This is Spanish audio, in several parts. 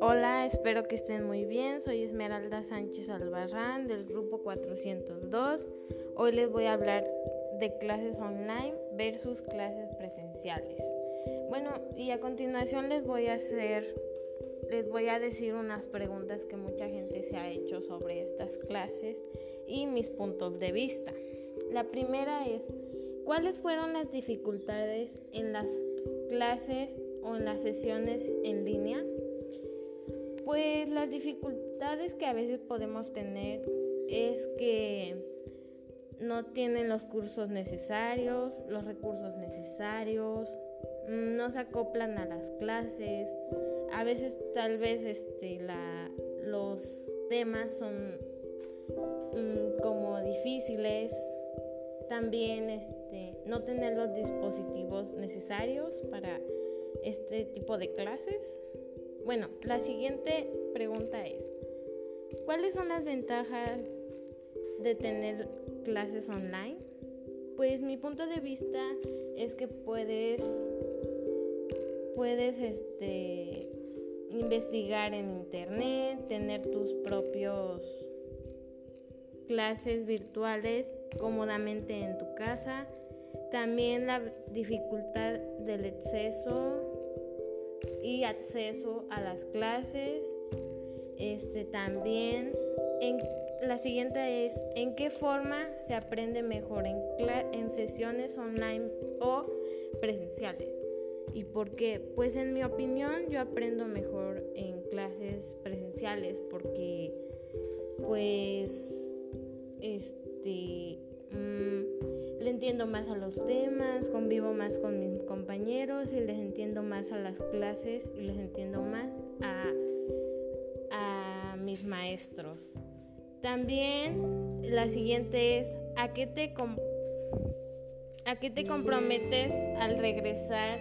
Hola, espero que estén muy bien. Soy Esmeralda Sánchez Albarrán del grupo 402. Hoy les voy a hablar de clases online versus clases presenciales. Bueno, y a continuación les voy a hacer les voy a decir unas preguntas que mucha gente se ha hecho sobre estas clases y mis puntos de vista. La primera es, ¿cuáles fueron las dificultades en las clases o en las sesiones en línea? Pues las dificultades que a veces podemos tener es que no tienen los cursos necesarios, los recursos necesarios, no se acoplan a las clases, a veces tal vez este, la, los temas son mm, como difíciles, también este, no tener los dispositivos necesarios para este tipo de clases. Bueno, la siguiente pregunta es, ¿cuáles son las ventajas de tener clases online? Pues mi punto de vista es que puedes puedes este investigar en internet, tener tus propios clases virtuales cómodamente en tu casa. También la dificultad del exceso y acceso a las clases. Este también la siguiente es en qué forma se aprende mejor en, en sesiones online o presenciales. ¿Y por qué? Pues en mi opinión yo aprendo mejor en clases presenciales porque pues este mm, le entiendo más a los temas, convivo más con mis compañeros y les entiendo más a las clases y les entiendo más a, a mis maestros. También la siguiente es ¿a qué te a qué te comprometes al regresar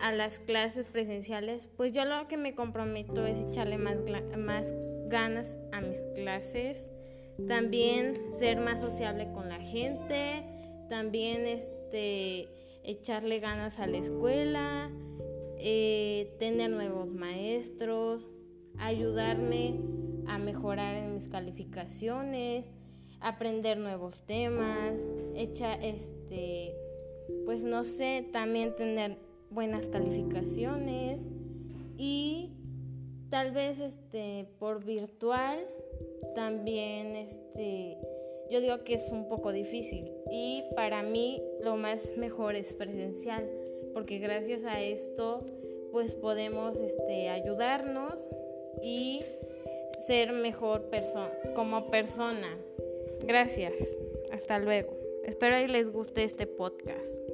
a las clases presenciales, pues yo lo que me comprometo es echarle más, más ganas a mis clases, también ser más sociable con la gente, también este, echarle ganas a la escuela, eh, tener nuevos maestros, ayudarme a mejorar en mis calificaciones, aprender nuevos temas, este, pues no sé, también tener buenas calificaciones y tal vez este por virtual también este yo digo que es un poco difícil y para mí lo más mejor es presencial porque gracias a esto pues podemos este ayudarnos y ser mejor persona como persona. Gracias. Hasta luego. Espero que les guste este podcast.